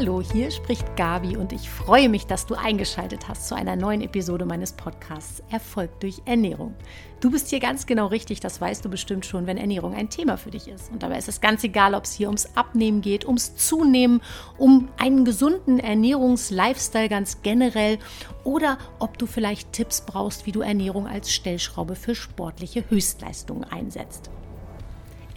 Hallo, hier spricht Gabi und ich freue mich, dass du eingeschaltet hast zu einer neuen Episode meines Podcasts Erfolg durch Ernährung. Du bist hier ganz genau richtig, das weißt du bestimmt schon, wenn Ernährung ein Thema für dich ist. Und dabei ist es ganz egal, ob es hier ums Abnehmen geht, ums Zunehmen, um einen gesunden Ernährungs-Lifestyle ganz generell oder ob du vielleicht Tipps brauchst, wie du Ernährung als Stellschraube für sportliche Höchstleistungen einsetzt.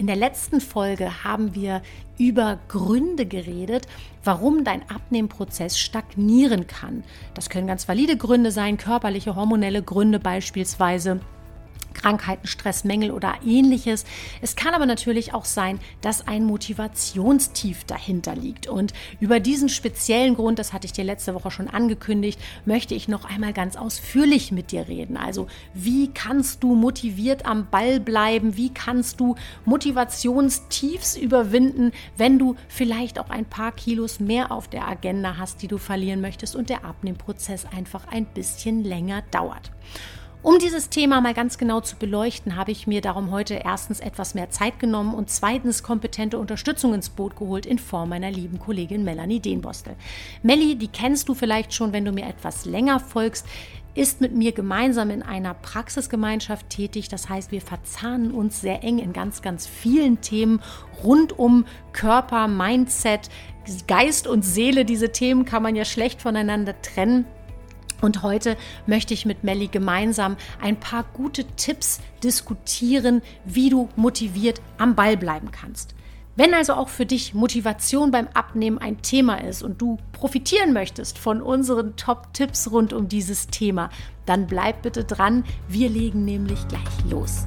In der letzten Folge haben wir über Gründe geredet, warum dein Abnehmprozess stagnieren kann. Das können ganz valide Gründe sein, körperliche, hormonelle Gründe beispielsweise. Krankheiten, Stress, Mängel oder ähnliches. Es kann aber natürlich auch sein, dass ein Motivationstief dahinter liegt. Und über diesen speziellen Grund, das hatte ich dir letzte Woche schon angekündigt, möchte ich noch einmal ganz ausführlich mit dir reden. Also wie kannst du motiviert am Ball bleiben? Wie kannst du Motivationstiefs überwinden, wenn du vielleicht auch ein paar Kilos mehr auf der Agenda hast, die du verlieren möchtest und der Abnehmprozess einfach ein bisschen länger dauert? Um dieses Thema mal ganz genau zu beleuchten, habe ich mir darum heute erstens etwas mehr Zeit genommen und zweitens kompetente Unterstützung ins Boot geholt in Form meiner lieben Kollegin Melanie Dehnbostel. Melli, die kennst du vielleicht schon, wenn du mir etwas länger folgst ist mit mir gemeinsam in einer Praxisgemeinschaft tätig. Das heißt, wir verzahnen uns sehr eng in ganz, ganz vielen Themen rund um Körper, Mindset, Geist und Seele. Diese Themen kann man ja schlecht voneinander trennen. Und heute möchte ich mit Melli gemeinsam ein paar gute Tipps diskutieren, wie du motiviert am Ball bleiben kannst. Wenn also auch für dich Motivation beim Abnehmen ein Thema ist und du profitieren möchtest von unseren Top-Tipps rund um dieses Thema, dann bleib bitte dran. Wir legen nämlich gleich los.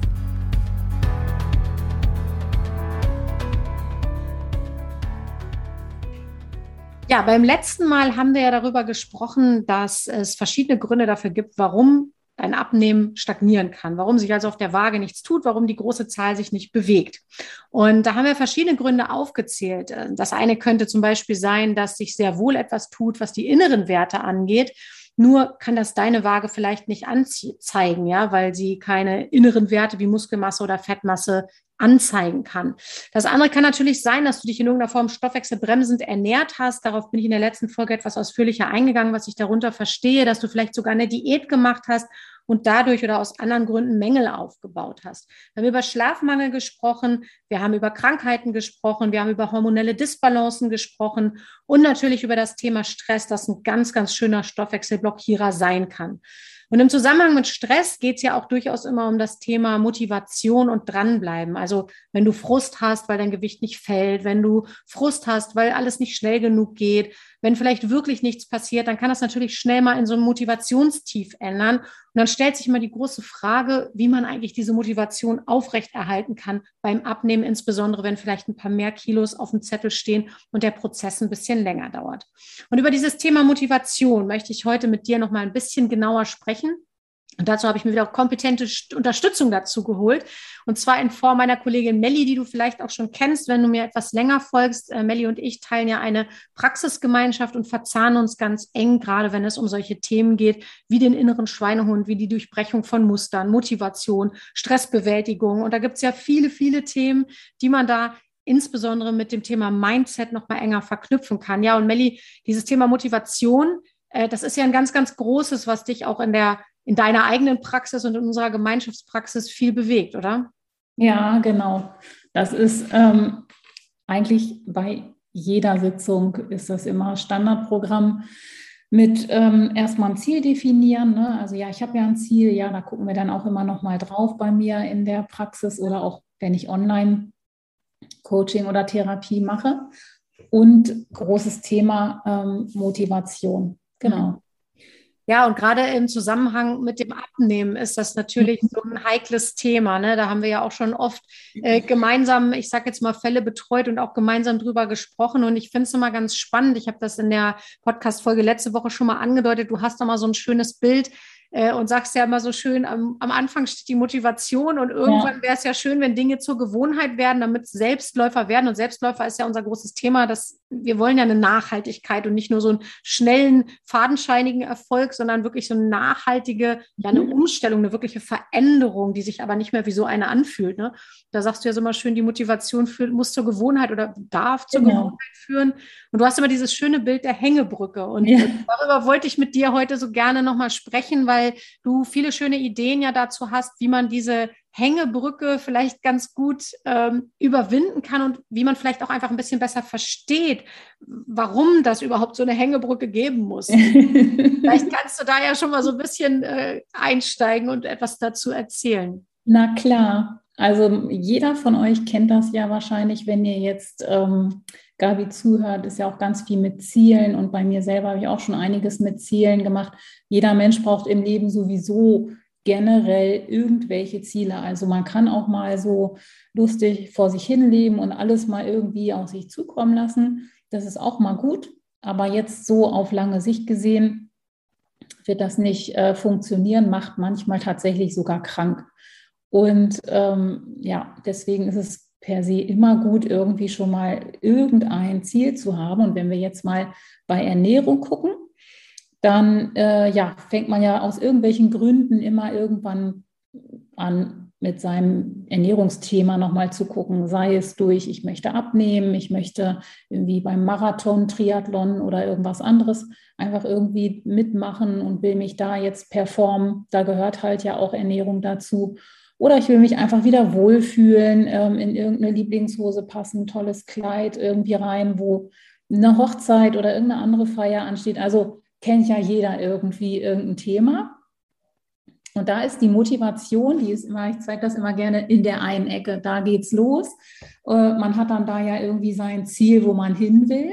Ja, beim letzten Mal haben wir ja darüber gesprochen, dass es verschiedene Gründe dafür gibt, warum dein Abnehmen stagnieren kann, warum sich also auf der Waage nichts tut, warum die große Zahl sich nicht bewegt. Und da haben wir verschiedene Gründe aufgezählt. Das eine könnte zum Beispiel sein, dass sich sehr wohl etwas tut, was die inneren Werte angeht. Nur kann das deine Waage vielleicht nicht anzeigen, ja, weil sie keine inneren Werte wie Muskelmasse oder Fettmasse anzeigen kann. Das andere kann natürlich sein, dass du dich in irgendeiner Form stoffwechselbremsend ernährt hast. Darauf bin ich in der letzten Folge etwas ausführlicher eingegangen, was ich darunter verstehe, dass du vielleicht sogar eine Diät gemacht hast und dadurch oder aus anderen Gründen Mängel aufgebaut hast. Wir haben über Schlafmangel gesprochen, wir haben über Krankheiten gesprochen, wir haben über hormonelle Disbalancen gesprochen und natürlich über das Thema Stress, das ein ganz, ganz schöner Stoffwechselblockierer sein kann. Und im Zusammenhang mit Stress geht es ja auch durchaus immer um das Thema Motivation und dranbleiben. Also wenn du Frust hast, weil dein Gewicht nicht fällt, wenn du Frust hast, weil alles nicht schnell genug geht, wenn vielleicht wirklich nichts passiert, dann kann das natürlich schnell mal in so ein Motivationstief ändern. Und dann stellt sich mal die große Frage, wie man eigentlich diese Motivation aufrechterhalten kann beim Abnehmen, insbesondere wenn vielleicht ein paar mehr Kilos auf dem Zettel stehen und der Prozess ein bisschen länger dauert. Und über dieses Thema Motivation möchte ich heute mit dir noch mal ein bisschen genauer sprechen. Und dazu habe ich mir wieder kompetente Unterstützung dazu geholt. Und zwar in Form meiner Kollegin Melli, die du vielleicht auch schon kennst, wenn du mir etwas länger folgst. Äh, Melli und ich teilen ja eine Praxisgemeinschaft und verzahnen uns ganz eng, gerade wenn es um solche Themen geht, wie den inneren Schweinehund, wie die Durchbrechung von Mustern, Motivation, Stressbewältigung. Und da gibt es ja viele, viele Themen, die man da insbesondere mit dem Thema Mindset noch mal enger verknüpfen kann. Ja, und Melli, dieses Thema Motivation, das ist ja ein ganz, ganz großes, was dich auch in der in deiner eigenen Praxis und in unserer Gemeinschaftspraxis viel bewegt, oder? Ja, genau. Das ist ähm, eigentlich bei jeder Sitzung ist das immer Standardprogramm mit ähm, erstmal ein Ziel definieren. Ne? Also ja, ich habe ja ein Ziel, ja, da gucken wir dann auch immer noch mal drauf bei mir in der Praxis oder auch wenn ich online Coaching oder Therapie mache. Und großes Thema ähm, Motivation. Genau. Ja, und gerade im Zusammenhang mit dem Abnehmen ist das natürlich so ein heikles Thema. Ne? Da haben wir ja auch schon oft äh, gemeinsam, ich sage jetzt mal, Fälle betreut und auch gemeinsam drüber gesprochen. Und ich finde es immer ganz spannend. Ich habe das in der Podcast-Folge letzte Woche schon mal angedeutet. Du hast da mal so ein schönes Bild äh, und sagst ja immer so schön, am, am Anfang steht die Motivation und irgendwann ja. wäre es ja schön, wenn Dinge zur Gewohnheit werden, damit Selbstläufer werden. Und Selbstläufer ist ja unser großes Thema, dass wir wollen ja eine Nachhaltigkeit und nicht nur so einen schnellen, fadenscheinigen Erfolg, sondern wirklich so eine nachhaltige, ja, eine mhm. Umstellung, eine wirkliche Veränderung, die sich aber nicht mehr wie so eine anfühlt. Ne? Da sagst du ja so immer schön, die Motivation für, muss zur Gewohnheit oder darf zur genau. Gewohnheit führen. Und du hast immer dieses schöne Bild der Hängebrücke. Und ja. darüber wollte ich mit dir heute so gerne nochmal sprechen, weil du viele schöne Ideen ja dazu hast, wie man diese Hängebrücke vielleicht ganz gut ähm, überwinden kann und wie man vielleicht auch einfach ein bisschen besser versteht, warum das überhaupt so eine Hängebrücke geben muss. vielleicht kannst du da ja schon mal so ein bisschen äh, einsteigen und etwas dazu erzählen. Na klar. Also jeder von euch kennt das ja wahrscheinlich, wenn ihr jetzt ähm, Gabi zuhört, ist ja auch ganz viel mit Zielen und bei mir selber habe ich auch schon einiges mit Zielen gemacht. Jeder Mensch braucht im Leben sowieso generell irgendwelche Ziele. Also man kann auch mal so lustig vor sich hin leben und alles mal irgendwie auf sich zukommen lassen. Das ist auch mal gut. Aber jetzt so auf lange Sicht gesehen wird das nicht äh, funktionieren, macht manchmal tatsächlich sogar krank. Und ähm, ja, deswegen ist es per se immer gut, irgendwie schon mal irgendein Ziel zu haben. Und wenn wir jetzt mal bei Ernährung gucken, dann äh, ja, fängt man ja aus irgendwelchen Gründen immer irgendwann an, mit seinem Ernährungsthema nochmal zu gucken, sei es durch, ich möchte abnehmen, ich möchte irgendwie beim Marathon, Triathlon oder irgendwas anderes einfach irgendwie mitmachen und will mich da jetzt performen. Da gehört halt ja auch Ernährung dazu. Oder ich will mich einfach wieder wohlfühlen, ähm, in irgendeine Lieblingshose passen, tolles Kleid irgendwie rein, wo eine Hochzeit oder irgendeine andere Feier ansteht. Also kennt ja jeder irgendwie irgendein Thema. Und da ist die Motivation, die ist immer, ich zeige das immer gerne in der einen Ecke, da geht's los. Äh, man hat dann da ja irgendwie sein Ziel, wo man hin will.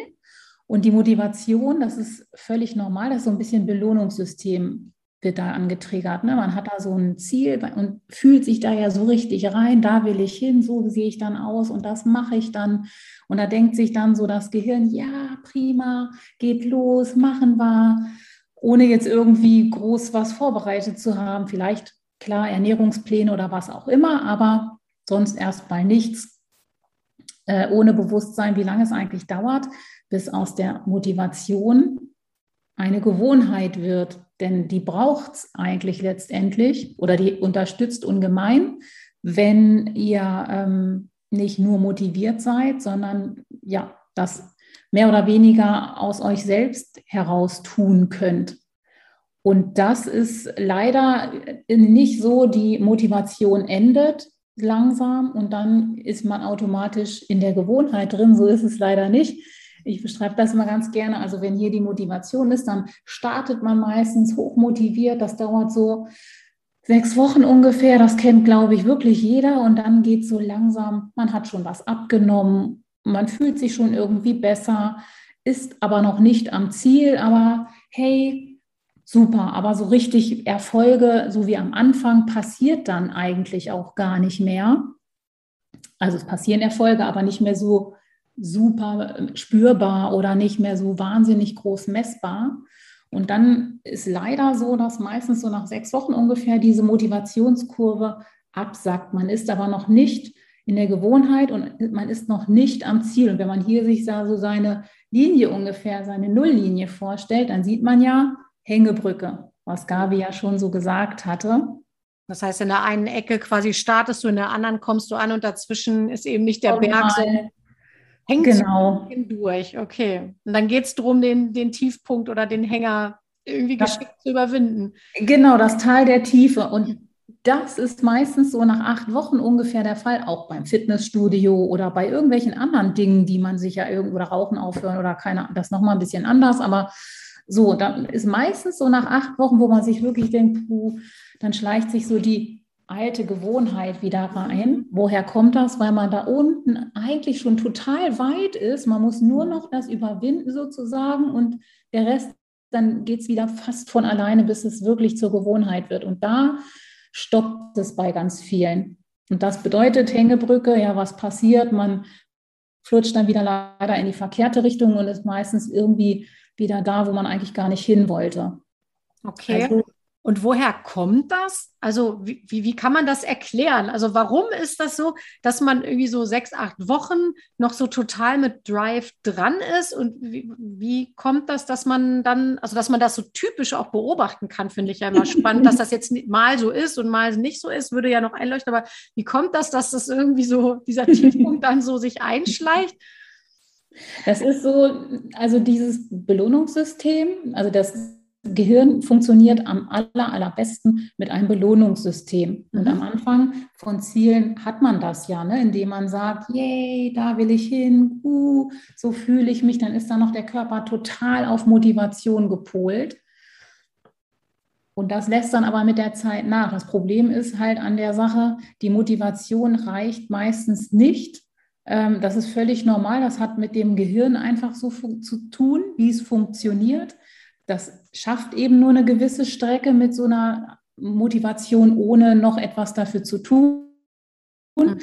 Und die Motivation, das ist völlig normal, das ist so ein bisschen Belohnungssystem wird da angetriggert. Ne? Man hat da so ein Ziel und fühlt sich da ja so richtig rein, da will ich hin, so sehe ich dann aus und das mache ich dann. Und da denkt sich dann so das Gehirn, ja, prima, geht los, machen wir, ohne jetzt irgendwie groß was vorbereitet zu haben. Vielleicht klar Ernährungspläne oder was auch immer, aber sonst erstmal nichts, äh, ohne Bewusstsein, wie lange es eigentlich dauert, bis aus der Motivation eine Gewohnheit wird denn die braucht es eigentlich letztendlich oder die unterstützt ungemein, wenn ihr ähm, nicht nur motiviert seid, sondern ja, das mehr oder weniger aus euch selbst heraus tun könnt. Und das ist leider nicht so, die Motivation endet langsam und dann ist man automatisch in der Gewohnheit drin. So ist es leider nicht ich beschreibe das immer ganz gerne. Also wenn hier die Motivation ist, dann startet man meistens hochmotiviert. Das dauert so sechs Wochen ungefähr. Das kennt, glaube ich, wirklich jeder. Und dann geht es so langsam. Man hat schon was abgenommen. Man fühlt sich schon irgendwie besser, ist aber noch nicht am Ziel. Aber hey, super. Aber so richtig Erfolge, so wie am Anfang, passiert dann eigentlich auch gar nicht mehr. Also es passieren Erfolge, aber nicht mehr so super ähm, spürbar oder nicht mehr so wahnsinnig groß messbar. Und dann ist leider so, dass meistens so nach sechs Wochen ungefähr diese Motivationskurve absackt. Man ist aber noch nicht in der Gewohnheit und man ist noch nicht am Ziel. Und wenn man hier sich so seine Linie ungefähr, seine Nulllinie vorstellt, dann sieht man ja Hängebrücke, was Gabi ja schon so gesagt hatte. Das heißt, in der einen Ecke quasi startest du, in der anderen kommst du an und dazwischen ist eben nicht der Berg, so Hängt genau. durch, okay. Und dann geht es darum, den, den Tiefpunkt oder den Hänger irgendwie das, geschickt zu überwinden. Genau, das Tal der Tiefe. Und das ist meistens so nach acht Wochen ungefähr der Fall, auch beim Fitnessstudio oder bei irgendwelchen anderen Dingen, die man sich ja irgendwo oder Rauchen aufhören oder keine, das nochmal ein bisschen anders, aber so, dann ist meistens so nach acht Wochen, wo man sich wirklich denkt, puh, dann schleicht sich so die alte Gewohnheit wieder rein. Woher kommt das? Weil man da unten eigentlich schon total weit ist. Man muss nur noch das überwinden sozusagen und der Rest, dann geht es wieder fast von alleine, bis es wirklich zur Gewohnheit wird. Und da stoppt es bei ganz vielen. Und das bedeutet Hängebrücke, ja, was passiert? Man flutscht dann wieder leider in die verkehrte Richtung und ist meistens irgendwie wieder da, wo man eigentlich gar nicht hin wollte. Okay. Also, Und woher kommt das? Also wie, wie, wie, kann man das erklären? Also warum ist das so, dass man irgendwie so sechs, acht Wochen noch so total mit Drive dran ist? Und wie, wie kommt das, dass man dann, also dass man das so typisch auch beobachten kann, finde ich ja immer spannend, dass das jetzt mal so ist und mal nicht so ist, würde ja noch einleuchten. Aber wie kommt das, dass das irgendwie so, dieser Tiefpunkt dann so sich einschleicht? Das ist so, also dieses Belohnungssystem, also das Gehirn funktioniert am aller, allerbesten mit einem Belohnungssystem. Und am mhm. Anfang von Zielen hat man das ja, ne? indem man sagt, yay, da will ich hin, uh, so fühle ich mich, dann ist da noch der Körper total auf Motivation gepolt. Und das lässt dann aber mit der Zeit nach. Das Problem ist halt an der Sache, die Motivation reicht meistens nicht. Ähm, das ist völlig normal. Das hat mit dem Gehirn einfach so zu tun, wie es funktioniert. Das schafft eben nur eine gewisse Strecke mit so einer Motivation, ohne noch etwas dafür zu tun. Mhm.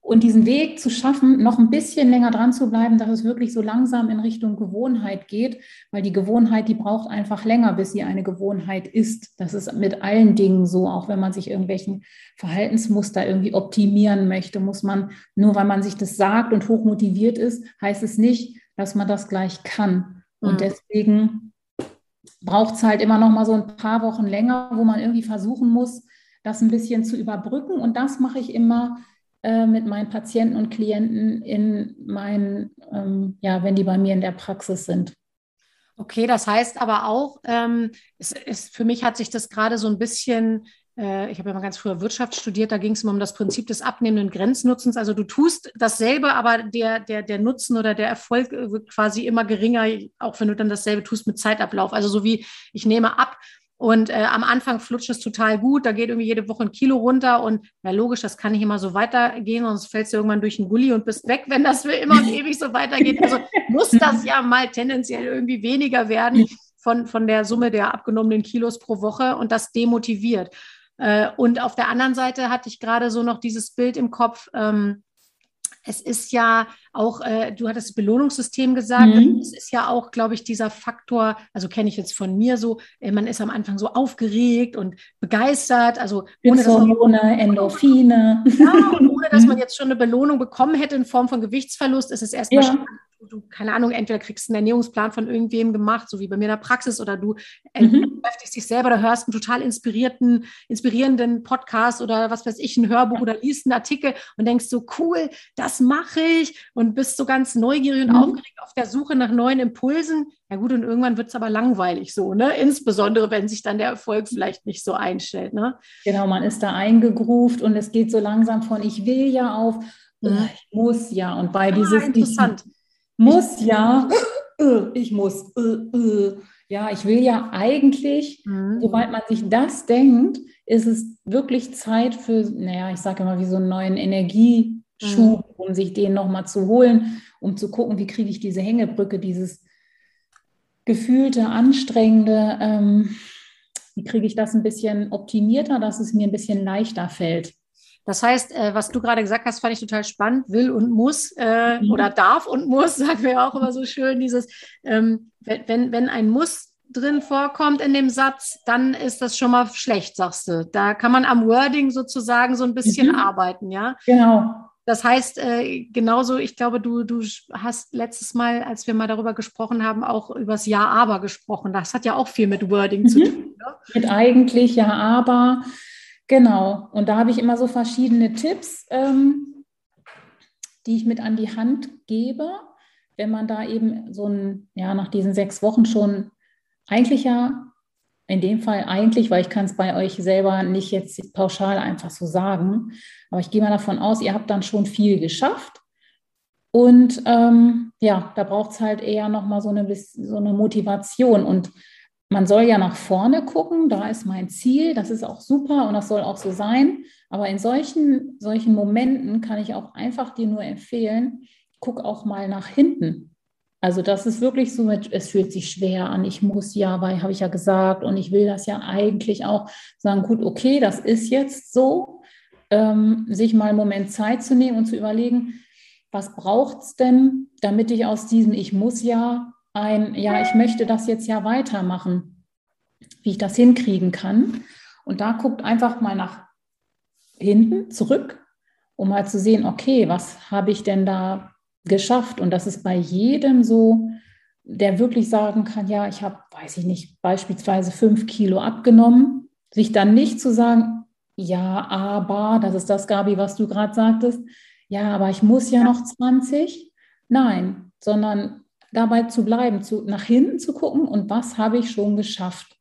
Und diesen Weg zu schaffen, noch ein bisschen länger dran zu bleiben, dass es wirklich so langsam in Richtung Gewohnheit geht, weil die Gewohnheit, die braucht einfach länger, bis sie eine Gewohnheit ist. Das ist mit allen Dingen so, auch wenn man sich irgendwelchen Verhaltensmuster irgendwie optimieren möchte, muss man, nur weil man sich das sagt und hochmotiviert ist, heißt es nicht, dass man das gleich kann. Und mhm. deswegen braucht es halt immer noch mal so ein paar Wochen länger, wo man irgendwie versuchen muss, das ein bisschen zu überbrücken. Und das mache ich immer äh, mit meinen Patienten und Klienten in meinen, ähm, ja, wenn die bei mir in der Praxis sind. Okay, das heißt aber auch, ähm, es ist, für mich hat sich das gerade so ein bisschen ich habe ja mal ganz früher Wirtschaft studiert, da ging es immer um das Prinzip des abnehmenden Grenznutzens. Also du tust dasselbe, aber der, der, der Nutzen oder der Erfolg wird quasi immer geringer, auch wenn du dann dasselbe tust mit Zeitablauf. Also so wie ich nehme ab und äh, am Anfang flutscht es total gut, da geht irgendwie jede Woche ein Kilo runter und ja logisch, das kann nicht immer so weitergehen, sonst fällst du irgendwann durch den Gully und bist weg, wenn das für immer und ewig so weitergeht. Also muss das ja mal tendenziell irgendwie weniger werden von, von der Summe der abgenommenen Kilos pro Woche und das demotiviert. Äh, und auf der anderen Seite hatte ich gerade so noch dieses Bild im Kopf. Ähm, es ist ja auch, äh, du hattest Belohnungssystem gesagt, mhm. es ist ja auch, glaube ich, dieser Faktor, also kenne ich jetzt von mir so, äh, man ist am Anfang so aufgeregt und begeistert, also ohne, dass man, Endorphine. Ja, und ohne dass man jetzt schon eine Belohnung bekommen hätte in Form von Gewichtsverlust, ist es erstmal ja du, keine Ahnung, entweder kriegst du einen Ernährungsplan von irgendwem gemacht, so wie bei mir in der Praxis, oder du mhm. beschäftigst dich selber, oder hörst einen total inspirierten, inspirierenden Podcast oder was weiß ich, ein Hörbuch oder liest einen Artikel und denkst so, cool, das mache ich und bist so ganz neugierig und mhm. aufgeregt auf der Suche nach neuen Impulsen. Ja gut, und irgendwann wird es aber langweilig so, ne? Insbesondere, wenn sich dann der Erfolg vielleicht nicht so einstellt, ne? Genau, man ist da eingegruft und es geht so langsam von ich will ja auf, mhm. ich muss ja. Und bei ah, dieses interessant muss ja, ich muss, äh, äh. ja, ich will ja eigentlich, mhm. sobald man sich das denkt, ist es wirklich Zeit für, naja, ich sage immer wie so einen neuen Energieschub, mhm. um sich den nochmal zu holen, um zu gucken, wie kriege ich diese Hängebrücke, dieses gefühlte, anstrengende, ähm, wie kriege ich das ein bisschen optimierter, dass es mir ein bisschen leichter fällt. Das heißt, äh, was du gerade gesagt hast, fand ich total spannend. Will und muss äh, mhm. oder darf und muss, sagen wir auch immer so schön, dieses, ähm, wenn, wenn ein Muss drin vorkommt in dem Satz, dann ist das schon mal schlecht, sagst du. Da kann man am Wording sozusagen so ein bisschen mhm. arbeiten, ja? Genau. Das heißt, äh, genauso, ich glaube, du, du hast letztes Mal, als wir mal darüber gesprochen haben, auch über das Ja, aber gesprochen. Das hat ja auch viel mit Wording mhm. zu tun. Ne? Mit eigentlich Ja, aber. Genau, und da habe ich immer so verschiedene Tipps, ähm, die ich mit an die Hand gebe, wenn man da eben so ein, ja, nach diesen sechs Wochen schon eigentlich ja, in dem Fall eigentlich, weil ich kann es bei euch selber nicht jetzt pauschal einfach so sagen, aber ich gehe mal davon aus, ihr habt dann schon viel geschafft. Und ähm, ja, da braucht es halt eher nochmal so eine, so eine Motivation. Und man soll ja nach vorne gucken, da ist mein Ziel, das ist auch super und das soll auch so sein. Aber in solchen, solchen Momenten kann ich auch einfach dir nur empfehlen, guck auch mal nach hinten. Also das ist wirklich so, es fühlt sich schwer an, ich muss ja, weil habe ich ja gesagt und ich will das ja eigentlich auch sagen, gut, okay, das ist jetzt so, ähm, sich mal einen Moment Zeit zu nehmen und zu überlegen, was braucht es denn, damit ich aus diesem Ich muss ja ein, ja, ich möchte das jetzt ja weitermachen. wie ich das hinkriegen kann. Und da guckt einfach mal nach hinten zurück, um mal zu sehen, okay, was habe ich denn da geschafft? Und das ist bei jedem so, der wirklich sagen kann, ja, ich habe, weiß ich nicht, beispielsweise fünf Kilo abgenommen, sich dann nicht zu sagen, ja, aber, das ist das, Gabi, was du gerade sagtest, ja, aber ich muss ja noch 20. Nein, sondern dabei zu bleiben, zu, nach hinten zu gucken und was habe ich schon geschafft.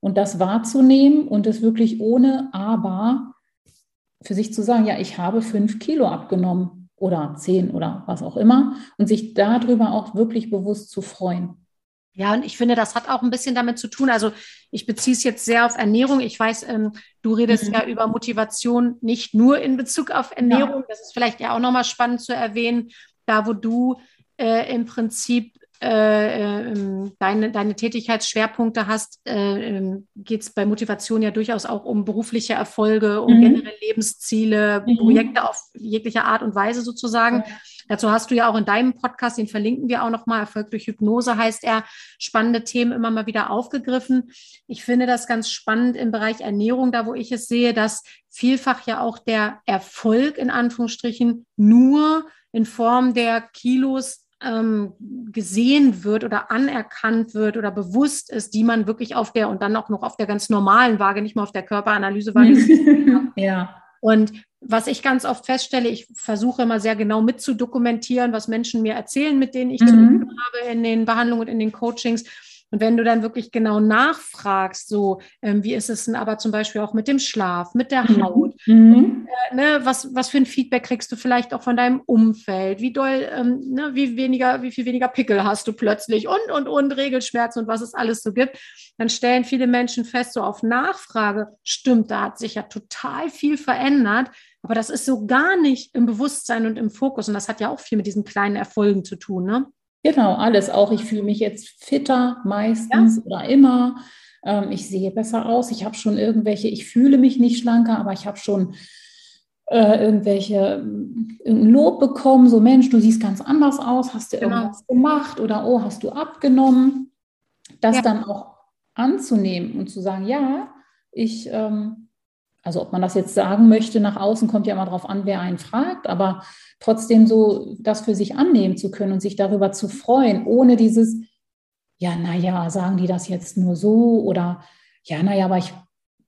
Und das wahrzunehmen und es wirklich ohne aber für sich zu sagen, ja, ich habe fünf Kilo abgenommen oder zehn oder was auch immer und sich darüber auch wirklich bewusst zu freuen. Ja, und ich finde, das hat auch ein bisschen damit zu tun. Also ich beziehe es jetzt sehr auf Ernährung. Ich weiß, ähm, du redest mhm. ja über Motivation nicht nur in Bezug auf Ernährung. Ja. Das ist vielleicht ja auch nochmal spannend zu erwähnen, da wo du äh, im Prinzip äh, ähm, deine, deine Tätigkeitsschwerpunkte hast, äh, ähm, geht es bei Motivation ja durchaus auch um berufliche Erfolge, um mhm. generelle Lebensziele, mhm. Projekte auf jegliche Art und Weise sozusagen. Ja. Dazu hast du ja auch in deinem Podcast, den verlinken wir auch nochmal, Erfolg durch Hypnose heißt er, spannende Themen immer mal wieder aufgegriffen. Ich finde das ganz spannend im Bereich Ernährung, da wo ich es sehe, dass vielfach ja auch der Erfolg in Anführungsstrichen nur in Form der Kilos ähm, gesehen wird oder anerkannt wird oder bewusst ist, die man wirklich auf der und dann auch noch auf der ganz normalen Waage, nicht mal auf der Körperanalysewaage. ja. Und was ich ganz oft feststelle, ich versuche immer sehr genau mitzudokumentieren, was Menschen mir erzählen, mit denen ich mhm. zu tun habe in den Behandlungen und in den Coachings. Und wenn du dann wirklich genau nachfragst, so ähm, wie ist es denn aber zum Beispiel auch mit dem Schlaf, mit der mhm. Haut, mhm. äh, ne, was, was für ein Feedback kriegst du vielleicht auch von deinem Umfeld, wie doll, ähm, ne, wie weniger, wie viel weniger Pickel hast du plötzlich und und und Regelschmerzen und was es alles so gibt, dann stellen viele Menschen fest, so auf Nachfrage, stimmt, da hat sich ja total viel verändert. Aber das ist so gar nicht im Bewusstsein und im Fokus. Und das hat ja auch viel mit diesen kleinen Erfolgen zu tun, ne? Genau, alles. Auch ich fühle mich jetzt fitter meistens ja. oder immer. Ähm, ich sehe besser aus. Ich habe schon irgendwelche, ich fühle mich nicht schlanker, aber ich habe schon äh, irgendwelche irgendein Lob bekommen. So, Mensch, du siehst ganz anders aus. Hast du genau. irgendwas gemacht oder oh, hast du abgenommen? Das ja. dann auch anzunehmen und zu sagen, ja, ich ähm, also ob man das jetzt sagen möchte nach außen, kommt ja immer darauf an, wer einen fragt, aber trotzdem so das für sich annehmen zu können und sich darüber zu freuen, ohne dieses, ja, naja, sagen die das jetzt nur so oder ja, naja, aber ich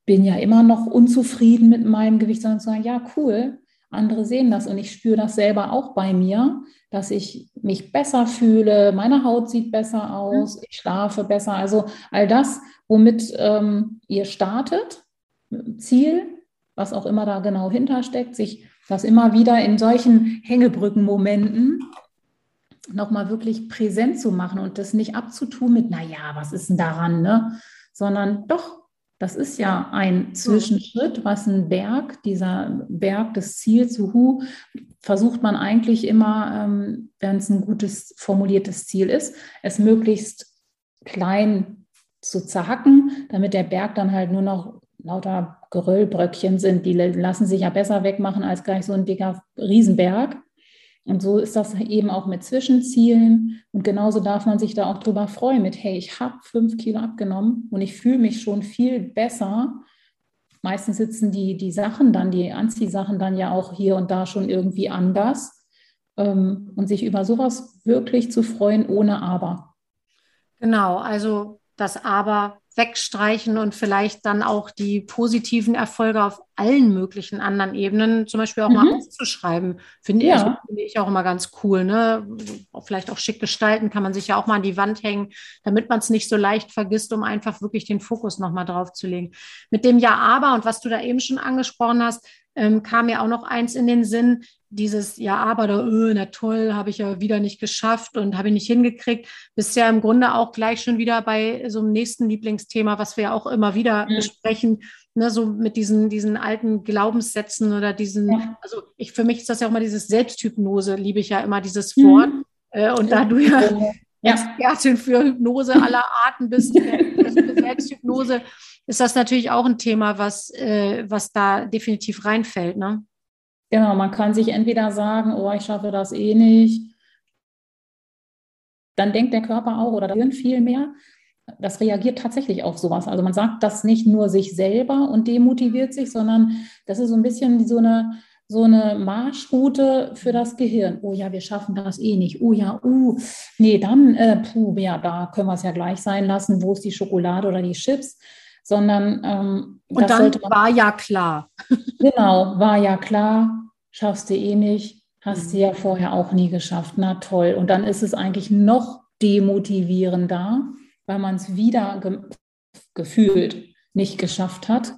bin ja immer noch unzufrieden mit meinem Gewicht, sondern zu sagen, ja, cool, andere sehen das und ich spüre das selber auch bei mir, dass ich mich besser fühle, meine Haut sieht besser aus, ich schlafe besser. Also all das, womit ähm, ihr startet, Ziel, was auch immer da genau hintersteckt, sich das immer wieder in solchen Hängebrückenmomenten nochmal wirklich präsent zu machen und das nicht abzutun mit, naja, was ist denn daran, ne? sondern doch, das ist ja ein Zwischenschritt, was ein Berg, dieser Berg des Ziels, Hu, versucht man eigentlich immer, ähm, wenn es ein gutes formuliertes Ziel ist, es möglichst klein zu zerhacken, damit der Berg dann halt nur noch lauter Geröllbröckchen sind, die lassen sich ja besser wegmachen als gleich so ein dicker Riesenberg. Und so ist das eben auch mit Zwischenzielen. Und genauso darf man sich da auch drüber freuen mit, hey, ich habe fünf Kilo abgenommen und ich fühle mich schon viel besser. Meistens sitzen die, die Sachen dann, die Anziehsachen dann ja auch hier und da schon irgendwie anders. Ähm, und sich über sowas wirklich zu freuen, ohne Aber. Genau, also das Aber wegstreichen und vielleicht dann auch die positiven Erfolge auf allen möglichen anderen Ebenen zum Beispiel auch mhm. mal aufzuschreiben. Finde, ja. ich, finde ich auch immer ganz cool. Ne? Vielleicht auch schick gestalten, kann man sich ja auch mal an die Wand hängen, damit man es nicht so leicht vergisst, um einfach wirklich den Fokus nochmal drauf zu legen. Mit dem Ja, aber und was du da eben schon angesprochen hast, ähm, kam mir auch noch eins in den Sinn, dieses Ja, aber da, öh, na toll, habe ich ja wieder nicht geschafft und habe ich nicht hingekriegt, bist ja im Grunde auch gleich schon wieder bei so einem nächsten Lieblingsthema, was wir ja auch immer wieder mhm. besprechen, ne, so mit diesen, diesen alten Glaubenssätzen oder diesen, ja. also ich, für mich ist das ja auch mal dieses Selbsthypnose, liebe ich ja immer dieses Wort. Mhm. Äh, und da du ja, ja. Expertin für Hypnose aller Arten bist, für Selbsthypnose, ist das natürlich auch ein Thema, was, äh, was da definitiv reinfällt. Ne? Genau, man kann sich entweder sagen, oh, ich schaffe das eh nicht. Dann denkt der Körper auch oder dann viel mehr. das reagiert tatsächlich auf sowas. Also man sagt das nicht nur sich selber und demotiviert sich, sondern das ist so ein bisschen so eine, so eine Marschroute für das Gehirn. Oh ja, wir schaffen das eh nicht. Oh ja, uh, nee, dann, äh, puh, ja, da können wir es ja gleich sein lassen. Wo ist die Schokolade oder die Chips? Sondern ähm, und dann war ja klar. genau, war ja klar, schaffst du eh nicht, hast du ja vorher auch nie geschafft. Na toll. Und dann ist es eigentlich noch demotivierender, weil man es wieder ge gefühlt nicht geschafft hat.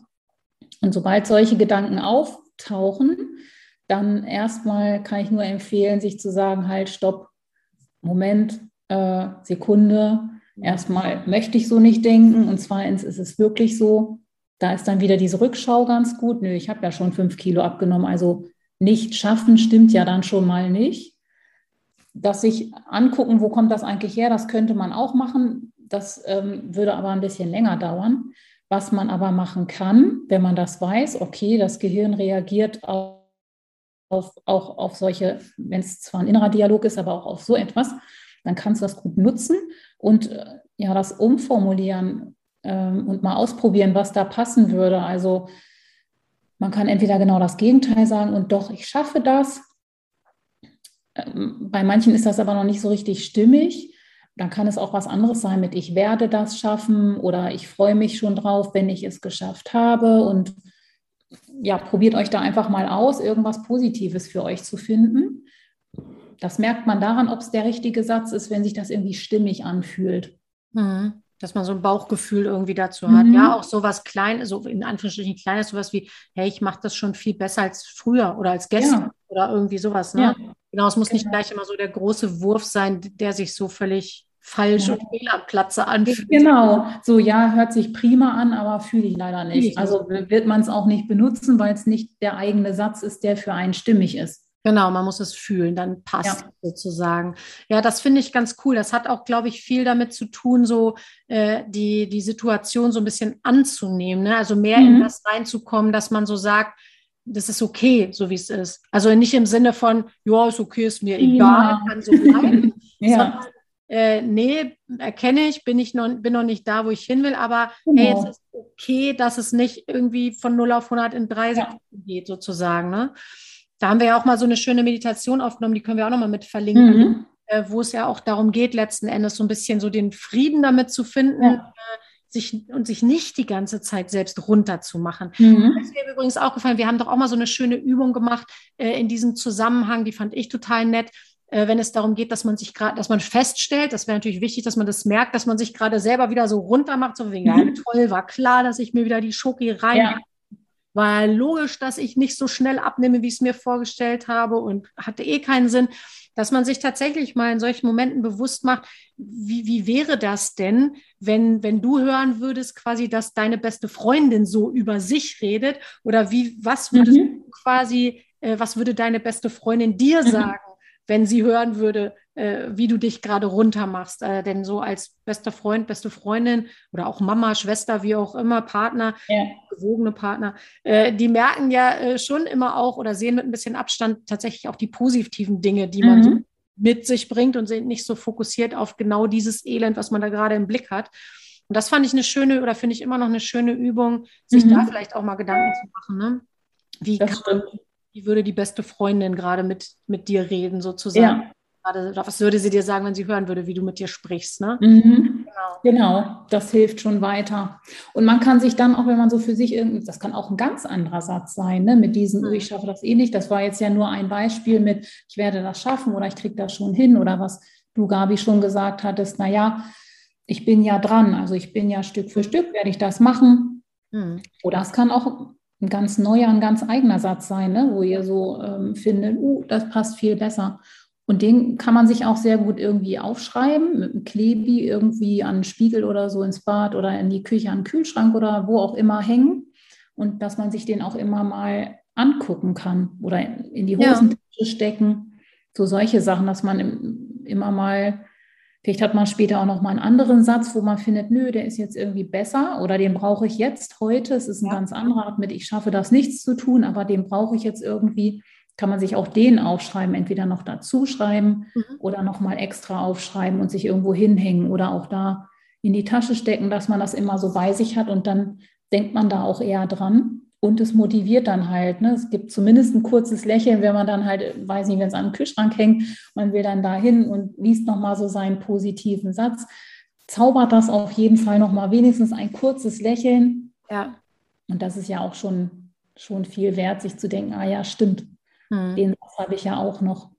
Und sobald solche Gedanken auftauchen, dann erstmal kann ich nur empfehlen, sich zu sagen, halt, stopp, Moment, äh, Sekunde, erstmal möchte ich so nicht denken und zweitens ist es wirklich so. Da ist dann wieder diese Rückschau ganz gut. Nö, ich habe ja schon fünf Kilo abgenommen, also nicht schaffen stimmt ja dann schon mal nicht. Dass sich angucken, wo kommt das eigentlich her, das könnte man auch machen. Das ähm, würde aber ein bisschen länger dauern. Was man aber machen kann, wenn man das weiß, okay, das Gehirn reagiert auf, auf auch auf solche, wenn es zwar ein innerer Dialog ist, aber auch auf so etwas, dann kannst du das gut nutzen und äh, ja, das umformulieren ähm, und mal ausprobieren, was da passen würde. Also man kann entweder genau das Gegenteil sagen und doch, ich schaffe das. Ähm, bei manchen ist das aber noch nicht so richtig stimmig. Dann kann es auch was anderes sein mit, ich werde das schaffen oder ich freue mich schon drauf, wenn ich es geschafft habe. Und ja, probiert euch da einfach mal aus, irgendwas Positives für euch zu finden. Das merkt man daran, ob es der richtige Satz ist, wenn sich das irgendwie stimmig anfühlt. Mhm dass man so ein Bauchgefühl irgendwie dazu hat. Mhm. Ja, auch sowas Kleines, so in Anführungsstrichen Kleines, sowas wie, hey, ich mache das schon viel besser als früher oder als gestern ja. oder irgendwie sowas. Ne? Ja. Genau, es muss genau. nicht gleich immer so der große Wurf sein, der sich so völlig falsch ja. und fehl am Platze anfühlt. Genau, so ja, hört sich prima an, aber fühle ich leider nicht. Also wird man es auch nicht benutzen, weil es nicht der eigene Satz ist, der für einen stimmig ist. Genau, man muss es fühlen, dann passt ja. sozusagen. Ja, das finde ich ganz cool. Das hat auch, glaube ich, viel damit zu tun, so äh, die, die Situation so ein bisschen anzunehmen. Ne? Also mehr mhm. in das reinzukommen, dass man so sagt, das ist okay, so wie es ist. Also nicht im Sinne von, ja, ist okay, ist mir egal, ja. kann so bleiben. ja. Sondern, äh, nee, erkenne ich, bin ich noch, bin noch nicht da, wo ich hin will, aber genau. hey, es ist okay, dass es nicht irgendwie von 0 auf 100 in drei ja. Sekunden geht, sozusagen. Ne? Da haben wir ja auch mal so eine schöne Meditation aufgenommen, die können wir auch nochmal mit verlinken, mhm. äh, wo es ja auch darum geht, letzten Endes so ein bisschen so den Frieden damit zu finden. Ja. Äh, sich, und sich nicht die ganze Zeit selbst runterzumachen. Mhm. Das ist mir übrigens auch gefallen. Wir haben doch auch mal so eine schöne Übung gemacht äh, in diesem Zusammenhang, die fand ich total nett äh, wenn es darum geht, dass man sich gerade, dass man feststellt, das wäre natürlich wichtig, dass man das merkt, dass man sich gerade selber wieder so runter macht, so wegen, mhm. ja, toll, war klar, dass ich mir wieder die Schoki rein ja war logisch, dass ich nicht so schnell abnehme, wie ich es mir vorgestellt habe und hatte eh keinen Sinn, dass man sich tatsächlich mal in solchen Momenten bewusst macht, wie, wie wäre das denn, wenn, wenn du hören würdest, quasi, dass deine beste Freundin so über sich redet oder wie, was würdest mhm. du quasi, äh, was würde deine beste Freundin dir mhm. sagen, wenn sie hören würde, äh, wie du dich gerade runter machst. Äh, denn so als bester Freund, beste Freundin oder auch Mama, Schwester, wie auch immer, Partner, ja. gewogene Partner, äh, die merken ja äh, schon immer auch oder sehen mit ein bisschen Abstand tatsächlich auch die positiven Dinge, die man mhm. so mit sich bringt und sind nicht so fokussiert auf genau dieses Elend, was man da gerade im Blick hat. Und das fand ich eine schöne oder finde ich immer noch eine schöne Übung, sich mhm. da vielleicht auch mal Gedanken zu machen. Ne? Wie das kann, stimmt wie würde die beste Freundin gerade mit, mit dir reden, sozusagen? Ja. Gerade, was würde sie dir sagen, wenn sie hören würde, wie du mit dir sprichst? Ne? Mhm. Genau. genau. das hilft schon weiter. Und man kann sich dann auch, wenn man so für sich irgendwie, das kann auch ein ganz anderer Satz sein, ne? mit diesem, mhm. ich schaffe das eh nicht. Das war jetzt ja nur ein Beispiel mit, ich werde das schaffen oder ich kriege das schon hin oder was du, Gabi, schon gesagt hattest, naja, ich bin ja dran, also ich bin ja Stück für Stück, werde ich das machen. Mhm. Oder es kann auch ein ganz neuer, ein ganz eigener Satz sein, ne? wo ihr so ähm, findet, uh, das passt viel besser. Und den kann man sich auch sehr gut irgendwie aufschreiben, mit einem Klebi irgendwie an den Spiegel oder so ins Bad oder in die Küche an den Kühlschrank oder wo auch immer hängen. Und dass man sich den auch immer mal angucken kann oder in die Hosentasche ja. stecken. So solche Sachen, dass man immer mal Vielleicht hat man später auch noch mal einen anderen Satz, wo man findet, nö, der ist jetzt irgendwie besser oder den brauche ich jetzt heute. Es ist ein ja. ganz anderer Art mit, ich schaffe das nichts zu tun, aber den brauche ich jetzt irgendwie. Kann man sich auch den aufschreiben, entweder noch dazu schreiben mhm. oder noch mal extra aufschreiben und sich irgendwo hinhängen oder auch da in die Tasche stecken, dass man das immer so bei sich hat und dann denkt man da auch eher dran. Und es motiviert dann halt. Ne? Es gibt zumindest ein kurzes Lächeln, wenn man dann halt, weiß nicht, wenn es an den Kühlschrank hängt, man will dann dahin und liest nochmal so seinen positiven Satz. Zaubert das auf jeden Fall nochmal wenigstens ein kurzes Lächeln. Ja. Und das ist ja auch schon, schon viel wert, sich zu denken, ah ja, stimmt, hm. den habe ich ja auch noch.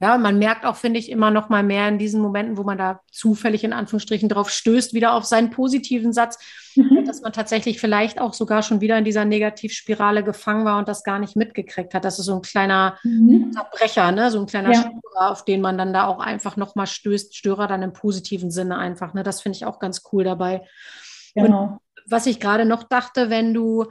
Ja, und man merkt auch, finde ich, immer noch mal mehr in diesen Momenten, wo man da zufällig in Anführungsstrichen drauf stößt, wieder auf seinen positiven Satz, mhm. dass man tatsächlich vielleicht auch sogar schon wieder in dieser Negativspirale gefangen war und das gar nicht mitgekriegt hat. Das ist so ein kleiner mhm. Unterbrecher, ne? so ein kleiner ja. Störer, auf den man dann da auch einfach noch mal stößt. Störer dann im positiven Sinne einfach. Ne? Das finde ich auch ganz cool dabei. Genau. Und was ich gerade noch dachte, wenn du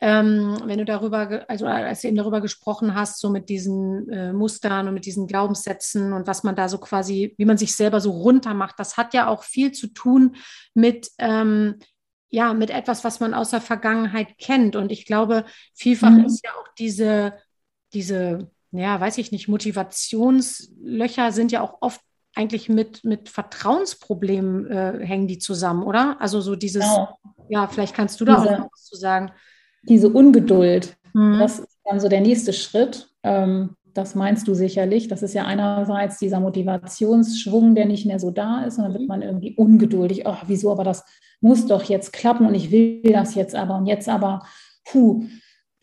ähm, wenn du darüber, also als du eben darüber gesprochen hast, so mit diesen äh, Mustern und mit diesen Glaubenssätzen und was man da so quasi, wie man sich selber so runter macht, das hat ja auch viel zu tun mit, ähm, ja, mit etwas, was man aus der Vergangenheit kennt. Und ich glaube, vielfach mhm. ist ja auch diese, diese, ja, weiß ich nicht, Motivationslöcher sind ja auch oft eigentlich mit, mit Vertrauensproblemen äh, hängen die zusammen, oder? Also so dieses, genau. ja, vielleicht kannst du da Diese, auch noch was zu sagen diese Ungeduld, mhm. das ist dann so der nächste Schritt. Ähm, das meinst du sicherlich. Das ist ja einerseits dieser Motivationsschwung, der nicht mehr so da ist, und dann wird mhm. man irgendwie ungeduldig. Ach, wieso, aber das muss doch jetzt klappen und ich will das jetzt aber und jetzt aber, puh,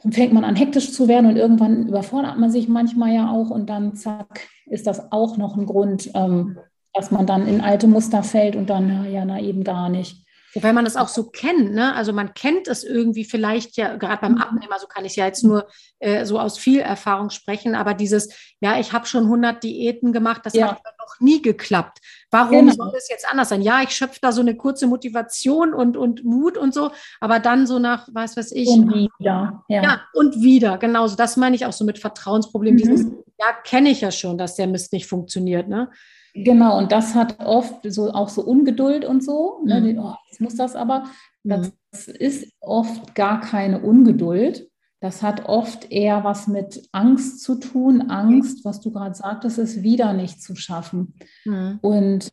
dann fängt man an hektisch zu werden und irgendwann überfordert man sich manchmal ja auch und dann zack, ist das auch noch ein Grund, ähm, dass man dann in alte Muster fällt und dann, ja, na eben gar nicht. Wobei man das auch so kennt, ne? Also man kennt es irgendwie vielleicht ja, gerade beim mhm. Abnehmer, so kann ich ja jetzt nur äh, so aus viel Erfahrung sprechen, aber dieses, ja, ich habe schon 100 Diäten gemacht, das ja. hat noch nie geklappt. Warum genau. soll es jetzt anders sein? Ja, ich schöpfe da so eine kurze Motivation und, und Mut und so, aber dann so nach, was weiß ich. Und wieder. Ja, ja und wieder, genauso. Das meine ich auch so mit Vertrauensproblemen. Mhm. Dieses, ja, kenne ich ja schon, dass der Mist nicht funktioniert, ne? Genau, und das hat oft so auch so Ungeduld und so. Ne? Mhm. Oh, jetzt muss das aber. Das mhm. ist oft gar keine Ungeduld. Das hat oft eher was mit Angst zu tun. Angst, was du gerade sagtest, ist wieder nicht zu schaffen. Mhm. Und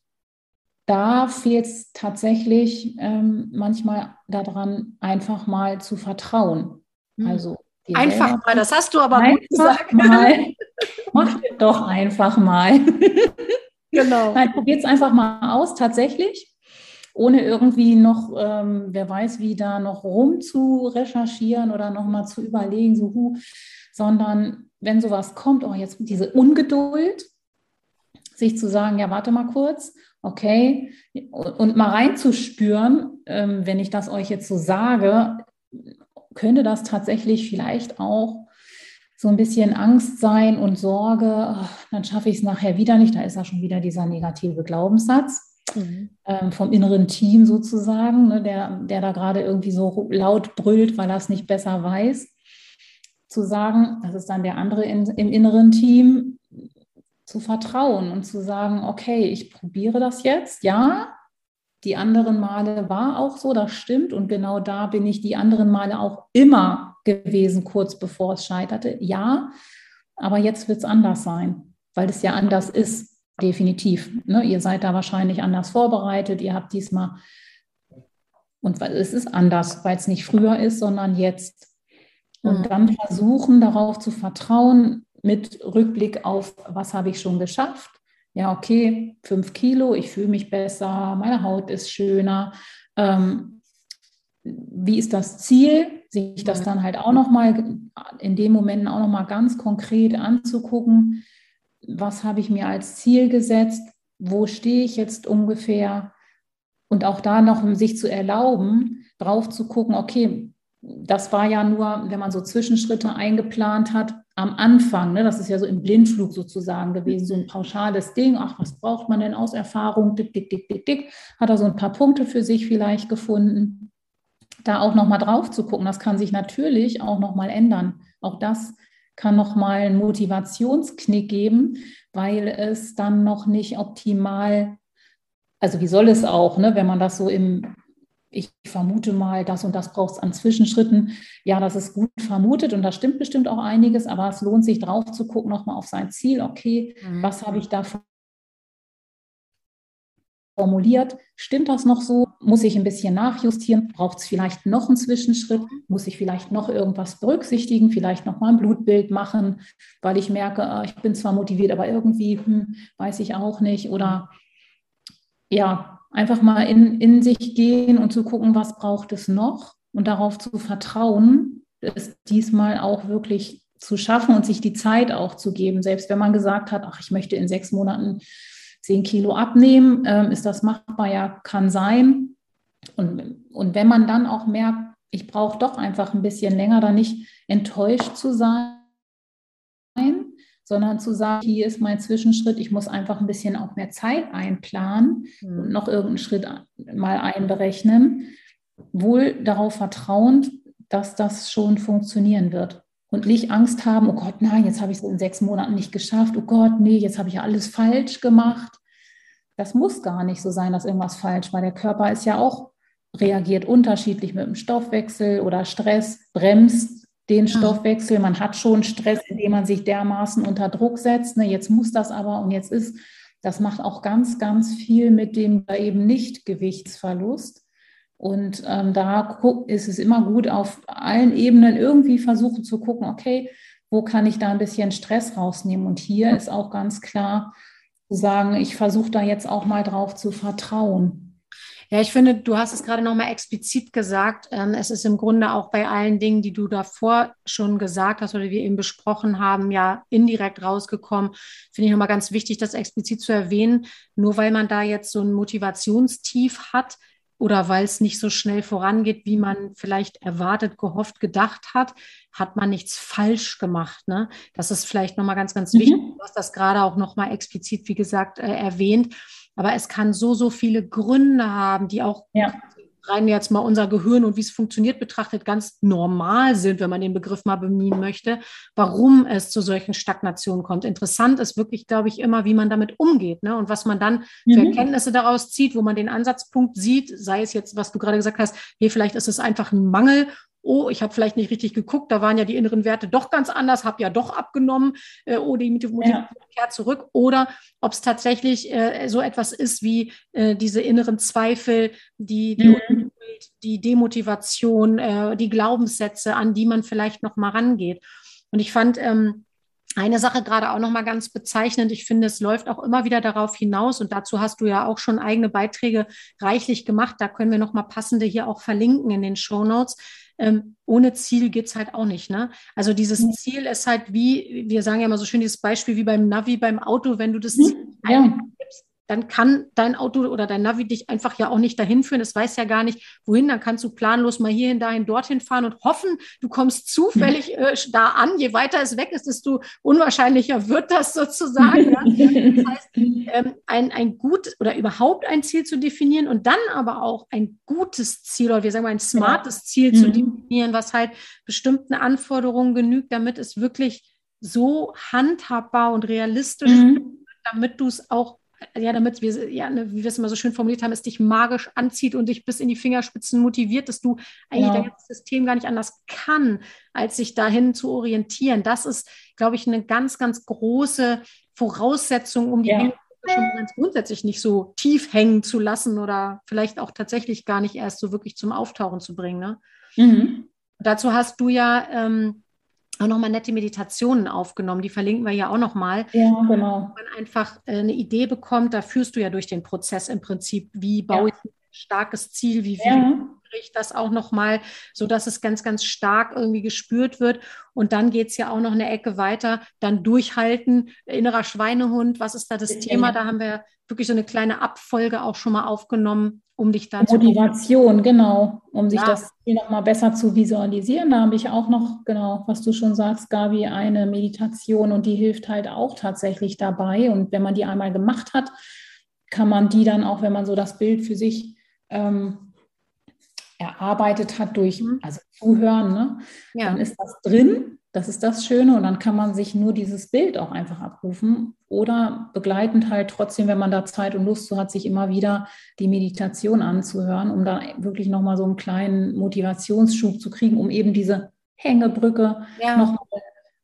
da fehlt es tatsächlich ähm, manchmal daran, einfach mal zu vertrauen. Mhm. Also einfach mal, das hast du aber gut gesagt. Mal, mach doch einfach mal. Genau. Nein, probiert es einfach mal aus, tatsächlich, ohne irgendwie noch, ähm, wer weiß, wie da noch rum zu recherchieren oder noch mal zu überlegen, so, hu, sondern wenn sowas kommt, oh, jetzt diese Ungeduld, sich zu sagen, ja, warte mal kurz, okay, und, und mal reinzuspüren, ähm, wenn ich das euch jetzt so sage, könnte das tatsächlich vielleicht auch so ein bisschen Angst sein und Sorge, dann schaffe ich es nachher wieder nicht. Da ist ja schon wieder dieser negative Glaubenssatz mhm. ähm, vom inneren Team sozusagen, ne, der, der da gerade irgendwie so laut brüllt, weil er es nicht besser weiß. Zu sagen, das ist dann der andere in, im inneren Team, zu vertrauen und zu sagen, okay, ich probiere das jetzt, ja, die anderen Male war auch so, das stimmt. Und genau da bin ich die anderen Male auch immer gewesen, kurz bevor es scheiterte. Ja, aber jetzt wird es anders sein, weil es ja anders ist, definitiv. Ne? Ihr seid da wahrscheinlich anders vorbereitet. Ihr habt diesmal, und es ist anders, weil es nicht früher ist, sondern jetzt. Und mhm. dann versuchen, darauf zu vertrauen, mit Rückblick auf, was habe ich schon geschafft ja, okay, fünf Kilo, ich fühle mich besser, meine Haut ist schöner. Ähm, wie ist das Ziel? Sich das dann halt auch nochmal in den Momenten auch nochmal ganz konkret anzugucken. Was habe ich mir als Ziel gesetzt? Wo stehe ich jetzt ungefähr? Und auch da noch sich zu erlauben, drauf zu gucken, okay, das war ja nur, wenn man so Zwischenschritte eingeplant hat, am Anfang, ne, das ist ja so im Blindflug sozusagen gewesen, so ein pauschales Ding, ach, was braucht man denn aus Erfahrung, dick, dick, dick, dick, dick, hat er so ein paar Punkte für sich vielleicht gefunden. Da auch nochmal drauf zu gucken, das kann sich natürlich auch nochmal ändern. Auch das kann nochmal einen Motivationsknick geben, weil es dann noch nicht optimal, also wie soll es auch, ne, wenn man das so im ich vermute mal, das und das braucht es an Zwischenschritten. Ja, das ist gut vermutet und da stimmt bestimmt auch einiges, aber es lohnt sich drauf zu gucken, nochmal auf sein Ziel. Okay, mhm. was habe ich davon formuliert. Stimmt das noch so? Muss ich ein bisschen nachjustieren? Braucht es vielleicht noch einen Zwischenschritt? Muss ich vielleicht noch irgendwas berücksichtigen? Vielleicht noch mal ein Blutbild machen, weil ich merke, ah, ich bin zwar motiviert, aber irgendwie hm, weiß ich auch nicht. Oder ja, einfach mal in, in sich gehen und zu gucken, was braucht es noch und darauf zu vertrauen, es diesmal auch wirklich zu schaffen und sich die Zeit auch zu geben. Selbst wenn man gesagt hat, ach, ich möchte in sechs Monaten 10 Kilo abnehmen. Ähm, ist das machbar? Ja, kann sein. Und, und wenn man dann auch merkt, ich brauche doch einfach ein bisschen länger, dann nicht enttäuscht zu sein, sondern zu sagen, hier ist mein Zwischenschritt, ich muss einfach ein bisschen auch mehr Zeit einplanen mhm. und noch irgendeinen Schritt mal einberechnen, wohl darauf vertrauend, dass das schon funktionieren wird. Und nicht Angst haben, oh Gott, nein, jetzt habe ich es in sechs Monaten nicht geschafft, oh Gott, nee, jetzt habe ich ja alles falsch gemacht. Das muss gar nicht so sein, dass irgendwas falsch war. Der Körper ist ja auch, reagiert unterschiedlich mit dem Stoffwechsel oder Stress, bremst den Stoffwechsel. Man hat schon Stress, indem man sich dermaßen unter Druck setzt. Ne, jetzt muss das aber und jetzt ist, das macht auch ganz, ganz viel mit dem eben nicht Gewichtsverlust. Und ähm, da ist es immer gut, auf allen Ebenen irgendwie versuchen zu gucken, okay, wo kann ich da ein bisschen Stress rausnehmen? Und hier ist auch ganz klar zu sagen, ich versuche da jetzt auch mal drauf zu vertrauen. Ja, ich finde, du hast es gerade nochmal explizit gesagt. Ähm, es ist im Grunde auch bei allen Dingen, die du davor schon gesagt hast oder wir eben besprochen haben, ja indirekt rausgekommen. Finde ich nochmal ganz wichtig, das explizit zu erwähnen. Nur weil man da jetzt so ein Motivationstief hat, oder weil es nicht so schnell vorangeht, wie man vielleicht erwartet, gehofft, gedacht hat, hat man nichts falsch gemacht. Ne? Das ist vielleicht nochmal ganz, ganz mhm. wichtig. Du hast das gerade auch nochmal explizit, wie gesagt, äh, erwähnt. Aber es kann so, so viele Gründe haben, die auch ja rein jetzt mal unser Gehirn und wie es funktioniert betrachtet, ganz normal sind, wenn man den Begriff mal bemühen möchte, warum es zu solchen Stagnationen kommt. Interessant ist wirklich, glaube ich, immer, wie man damit umgeht ne? und was man dann für mhm. Erkenntnisse daraus zieht, wo man den Ansatzpunkt sieht, sei es jetzt, was du gerade gesagt hast, hey, vielleicht ist es einfach ein Mangel oh, ich habe vielleicht nicht richtig geguckt, da waren ja die inneren Werte doch ganz anders, habe ja doch abgenommen, äh, oh, die Motivation ja. kehrt zurück. Oder ob es tatsächlich äh, so etwas ist wie äh, diese inneren Zweifel, die, die, mhm. die Demotivation, äh, die Glaubenssätze, an die man vielleicht noch mal rangeht. Und ich fand, ähm, eine Sache gerade auch noch mal ganz bezeichnend. Ich finde, es läuft auch immer wieder darauf hinaus und dazu hast du ja auch schon eigene Beiträge reichlich gemacht. Da können wir noch mal passende hier auch verlinken in den Show Notes. Ähm, ohne Ziel geht es halt auch nicht. Ne? Also dieses mhm. Ziel ist halt wie, wir sagen ja immer so schön dieses Beispiel wie beim Navi beim Auto, wenn du das mhm. Ziel ja dann kann dein Auto oder dein Navi dich einfach ja auch nicht dahin führen. Es weiß ja gar nicht, wohin. Dann kannst du planlos mal hierhin, dahin, dorthin fahren und hoffen, du kommst zufällig äh, da an. Je weiter es weg ist, desto unwahrscheinlicher wird das sozusagen. Ja? Das heißt, ähm, ein, ein gut oder überhaupt ein Ziel zu definieren und dann aber auch ein gutes Ziel oder wir sagen mal ein smartes Ziel ja. zu mhm. definieren, was halt bestimmten Anforderungen genügt, damit es wirklich so handhabbar und realistisch mhm. damit du es auch ja, damit wir, ja, ne, wie wir es immer so schön formuliert haben, es dich magisch anzieht und dich bis in die Fingerspitzen motiviert, dass du eigentlich ja. dein System gar nicht anders kann, als sich dahin zu orientieren. Das ist, glaube ich, eine ganz, ganz große Voraussetzung, um die ja. schon ganz grundsätzlich nicht so tief hängen zu lassen oder vielleicht auch tatsächlich gar nicht erst so wirklich zum Auftauchen zu bringen. Ne? Mhm. Dazu hast du ja ähm, auch nochmal nette Meditationen aufgenommen. Die verlinken wir ja auch nochmal. Ja, genau. Wo man einfach äh, eine Idee bekommt, da führst du ja durch den Prozess im Prinzip, wie baue ja. ich ein starkes Ziel, wie, ja. Ich das auch nochmal, sodass es ganz, ganz stark irgendwie gespürt wird. Und dann geht es ja auch noch eine Ecke weiter, dann durchhalten, innerer Schweinehund, was ist da das ja. Thema? Da haben wir wirklich so eine kleine Abfolge auch schon mal aufgenommen, um dich da Motivation, zu genau, um sich ja. das hier nochmal besser zu visualisieren. Da habe ich auch noch, genau, was du schon sagst, Gabi, eine Meditation und die hilft halt auch tatsächlich dabei. Und wenn man die einmal gemacht hat, kann man die dann auch, wenn man so das Bild für sich ähm, erarbeitet hat durch, mhm. also Zuhören, ne? ja. dann ist das drin das ist das Schöne und dann kann man sich nur dieses Bild auch einfach abrufen oder begleitend halt trotzdem, wenn man da Zeit und Lust zu hat, sich immer wieder die Meditation anzuhören, um da wirklich nochmal so einen kleinen Motivationsschub zu kriegen, um eben diese Hängebrücke ja. noch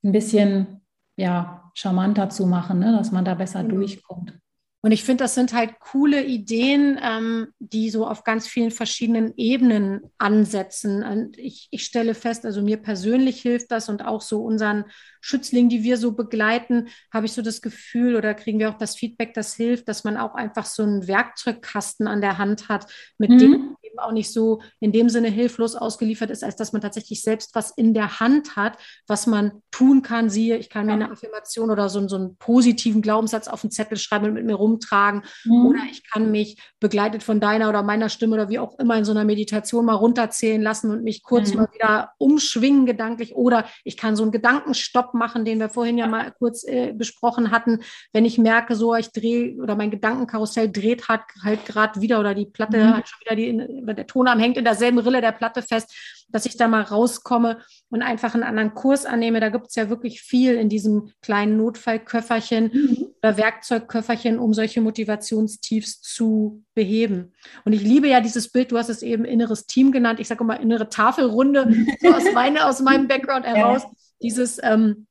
ein bisschen ja, charmanter zu machen, ne? dass man da besser mhm. durchkommt. Und ich finde, das sind halt coole Ideen, ähm, die so auf ganz vielen verschiedenen Ebenen ansetzen. Und ich, ich stelle fest, also mir persönlich hilft das und auch so unseren Schützlingen, die wir so begleiten, habe ich so das Gefühl oder kriegen wir auch das Feedback, das hilft, dass man auch einfach so einen Werkzeugkasten an der Hand hat, mit mhm. dem eben auch nicht so in dem Sinne hilflos ausgeliefert ist, als dass man tatsächlich selbst was in der Hand hat, was man tun kann. Siehe, ich kann mir eine Affirmation oder so, so einen positiven Glaubenssatz auf den Zettel schreiben und mit mir rumtragen. Mhm. Oder ich kann mich begleitet von deiner oder meiner Stimme oder wie auch immer in so einer Meditation mal runterzählen lassen und mich kurz mhm. mal wieder umschwingen gedanklich. Oder ich kann so einen Gedankenstopp machen, den wir vorhin ja mal kurz äh, besprochen hatten. Wenn ich merke, so ich drehe oder mein Gedankenkarussell dreht halt, halt gerade wieder oder die Platte mhm. hat schon wieder die der Tonarm hängt in derselben Rille der Platte fest, dass ich da mal rauskomme und einfach einen anderen Kurs annehme. Da gibt es ja wirklich viel in diesem kleinen Notfallköfferchen mhm. oder Werkzeugköfferchen, um solche Motivationstiefs zu beheben. Und ich liebe ja dieses Bild, du hast es eben inneres Team genannt. Ich sage immer innere Tafelrunde, so aus, meine, aus meinem Background heraus. Ja. Dieses ähm,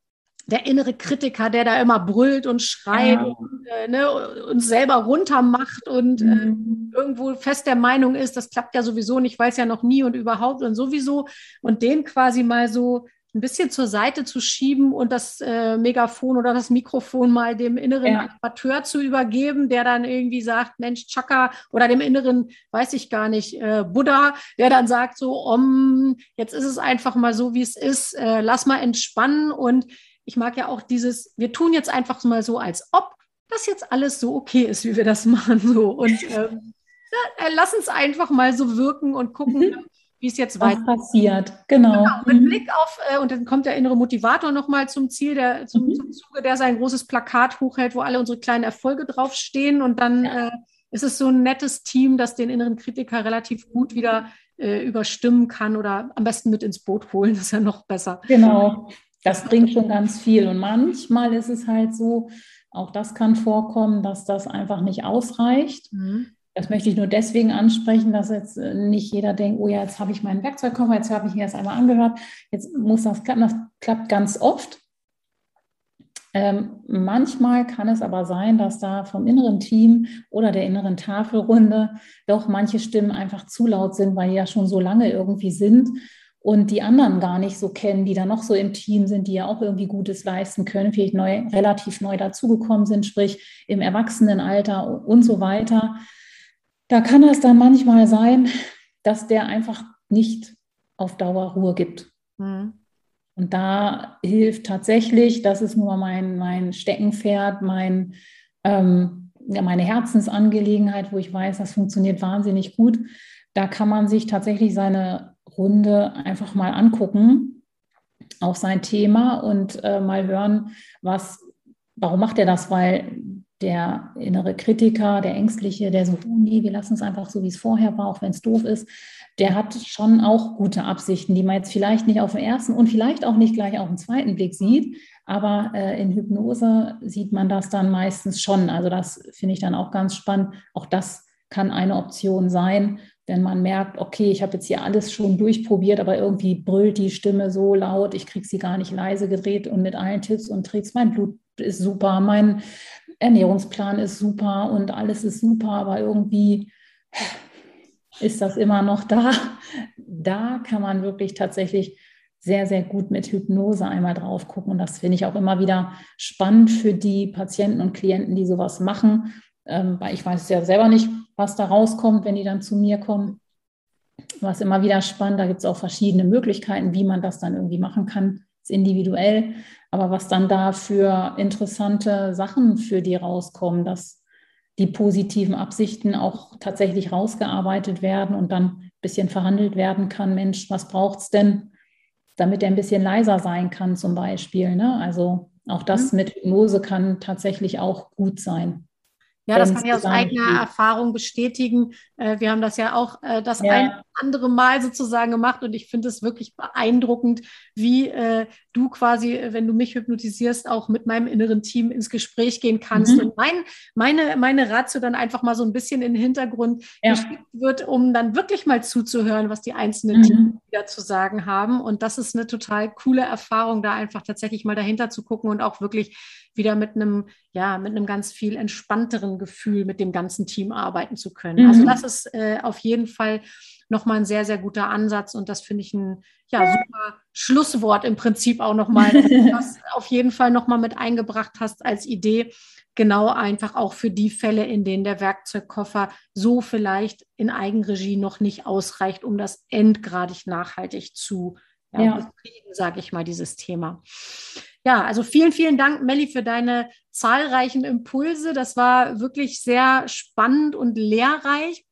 der innere Kritiker, der da immer brüllt und schreit ja. und äh, ne, uns selber runter macht und äh, mhm. äh, irgendwo fest der Meinung ist, das klappt ja sowieso nicht, weiß ja noch nie und überhaupt und sowieso. Und den quasi mal so ein bisschen zur Seite zu schieben und das äh, Megafon oder das Mikrofon mal dem inneren ja. Zu übergeben, der dann irgendwie sagt, Mensch, Chaka, oder dem inneren, weiß ich gar nicht, äh, Buddha, der dann sagt so, um, jetzt ist es einfach mal so, wie es ist, äh, lass mal entspannen und ich mag ja auch dieses, wir tun jetzt einfach mal so, als ob das jetzt alles so okay ist, wie wir das machen. So. Und ähm, ja, lass uns einfach mal so wirken und gucken, mhm. wie es jetzt weiter passiert. Genau. genau mit mhm. Blick auf, äh, und dann kommt der innere Motivator nochmal zum Ziel, der, zum, mhm. zum, Zuge, der sein großes Plakat hochhält, wo alle unsere kleinen Erfolge draufstehen. Und dann ja. äh, ist es so ein nettes Team, das den inneren Kritiker relativ gut wieder äh, überstimmen kann oder am besten mit ins Boot holen. Das ist ja noch besser. Genau. Das bringt schon ganz viel. Und manchmal ist es halt so, auch das kann vorkommen, dass das einfach nicht ausreicht. Mhm. Das möchte ich nur deswegen ansprechen, dass jetzt äh, nicht jeder denkt, oh ja, jetzt habe ich meinen Werkzeugkoffer, jetzt habe ich mir das einmal angehört, jetzt muss das klappen. Das klappt ganz oft. Ähm, manchmal kann es aber sein, dass da vom inneren Team oder der inneren Tafelrunde doch manche Stimmen einfach zu laut sind, weil die ja schon so lange irgendwie sind und die anderen gar nicht so kennen, die da noch so im Team sind, die ja auch irgendwie Gutes leisten können, vielleicht neu, relativ neu dazugekommen sind, sprich im Erwachsenenalter und so weiter. Da kann es dann manchmal sein, dass der einfach nicht auf Dauer Ruhe gibt. Mhm. Und da hilft tatsächlich, das ist nur mein, mein Steckenpferd, mein, ähm, ja, meine Herzensangelegenheit, wo ich weiß, das funktioniert wahnsinnig gut. Da kann man sich tatsächlich seine Runde einfach mal angucken auf sein Thema und äh, mal hören, was, warum macht er das? Weil der innere Kritiker, der Ängstliche, der so, oh nee, wir lassen es einfach so, wie es vorher war, auch wenn es doof ist, der hat schon auch gute Absichten, die man jetzt vielleicht nicht auf den ersten und vielleicht auch nicht gleich auf den zweiten Blick sieht. Aber äh, in Hypnose sieht man das dann meistens schon. Also das finde ich dann auch ganz spannend. Auch das kann eine Option sein, wenn man merkt, okay, ich habe jetzt hier alles schon durchprobiert, aber irgendwie brüllt die Stimme so laut, ich kriege sie gar nicht leise gedreht und mit allen Tipps und Tricks, mein Blut ist super, mein Ernährungsplan ist super und alles ist super, aber irgendwie ist das immer noch da. Da kann man wirklich tatsächlich sehr, sehr gut mit Hypnose einmal drauf gucken. Und das finde ich auch immer wieder spannend für die Patienten und Klienten, die sowas machen, ähm, weil ich weiß es ja selber nicht, was da rauskommt, wenn die dann zu mir kommen. Was immer wieder spannend, da gibt es auch verschiedene Möglichkeiten, wie man das dann irgendwie machen kann, ist individuell. Aber was dann da für interessante Sachen für die rauskommen, dass die positiven Absichten auch tatsächlich rausgearbeitet werden und dann ein bisschen verhandelt werden kann. Mensch, was braucht es denn, damit er ein bisschen leiser sein kann, zum Beispiel. Ne? Also auch das mhm. mit Hypnose kann tatsächlich auch gut sein. Ja, das kann ich aus eigener Erfahrung bestätigen. Äh, wir haben das ja auch, äh, das ja. ein, andere Mal sozusagen gemacht und ich finde es wirklich beeindruckend, wie äh, du quasi, wenn du mich hypnotisierst, auch mit meinem inneren Team ins Gespräch gehen kannst mhm. und mein, meine, meine Ratio dann einfach mal so ein bisschen in den Hintergrund ja. geschickt wird, um dann wirklich mal zuzuhören, was die einzelnen mhm. Teams wieder zu sagen haben. Und das ist eine total coole Erfahrung, da einfach tatsächlich mal dahinter zu gucken und auch wirklich wieder mit einem, ja, mit einem ganz viel entspannteren Gefühl mit dem ganzen Team arbeiten zu können. Also mhm. Also das ist äh, auf jeden Fall nochmal ein sehr, sehr guter Ansatz und das finde ich ein ja, super Schlusswort im Prinzip auch nochmal, dass du das auf jeden Fall nochmal mit eingebracht hast als Idee. Genau einfach auch für die Fälle, in denen der Werkzeugkoffer so vielleicht in Eigenregie noch nicht ausreicht, um das endgradig nachhaltig zu ja, ja. sage ich mal, dieses Thema. Ja, also vielen, vielen Dank, Melli, für deine zahlreichen Impulse. Das war wirklich sehr spannend und lehrreich.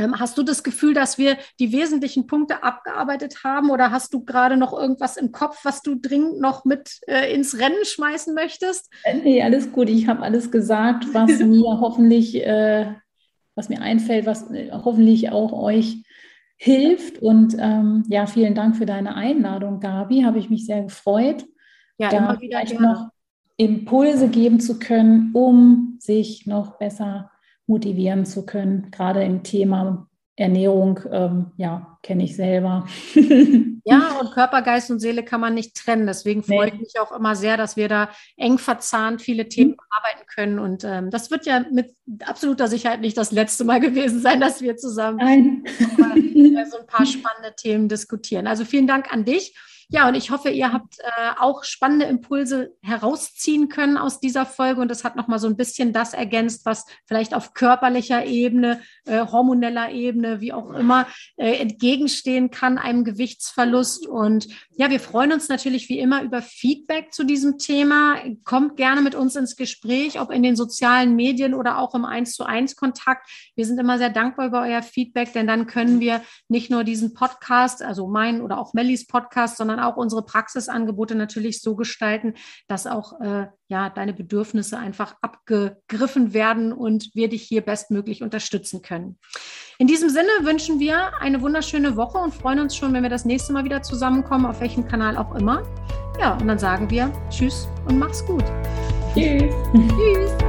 Ähm, hast du das Gefühl, dass wir die wesentlichen Punkte abgearbeitet haben oder hast du gerade noch irgendwas im Kopf, was du dringend noch mit äh, ins Rennen schmeißen möchtest? Äh, nee, alles gut. Ich habe alles gesagt, was mir hoffentlich, äh, was mir einfällt, was äh, hoffentlich auch euch hilft. Und ähm, ja, vielen Dank für deine Einladung, Gabi. Habe ich mich sehr gefreut. Ja, da immer wieder noch Impulse geben zu können, um sich noch besser motivieren zu können, gerade im Thema Ernährung, ähm, ja, kenne ich selber. ja, und Körper, Geist und Seele kann man nicht trennen. Deswegen freue nee. ich mich auch immer sehr, dass wir da eng verzahnt viele Themen mhm. bearbeiten können. Und ähm, das wird ja mit absoluter Sicherheit nicht das letzte Mal gewesen sein, dass wir zusammen so ein paar spannende Themen diskutieren. Also vielen Dank an dich. Ja, und ich hoffe, ihr habt äh, auch spannende Impulse herausziehen können aus dieser Folge und es hat nochmal so ein bisschen das ergänzt, was vielleicht auf körperlicher Ebene, äh, hormoneller Ebene, wie auch immer, äh, entgegenstehen kann einem Gewichtsverlust. Und ja, wir freuen uns natürlich wie immer über Feedback zu diesem Thema. Kommt gerne mit uns ins Gespräch, ob in den sozialen Medien oder auch im 1 zu 1 Kontakt. Wir sind immer sehr dankbar über euer Feedback, denn dann können wir nicht nur diesen Podcast, also mein oder auch Mellis Podcast, sondern sondern auch unsere Praxisangebote natürlich so gestalten, dass auch äh, ja deine Bedürfnisse einfach abgegriffen werden und wir dich hier bestmöglich unterstützen können. In diesem Sinne wünschen wir eine wunderschöne Woche und freuen uns schon, wenn wir das nächste Mal wieder zusammenkommen, auf welchem Kanal auch immer. Ja, und dann sagen wir Tschüss und mach's gut. Tschüss. Tschüss.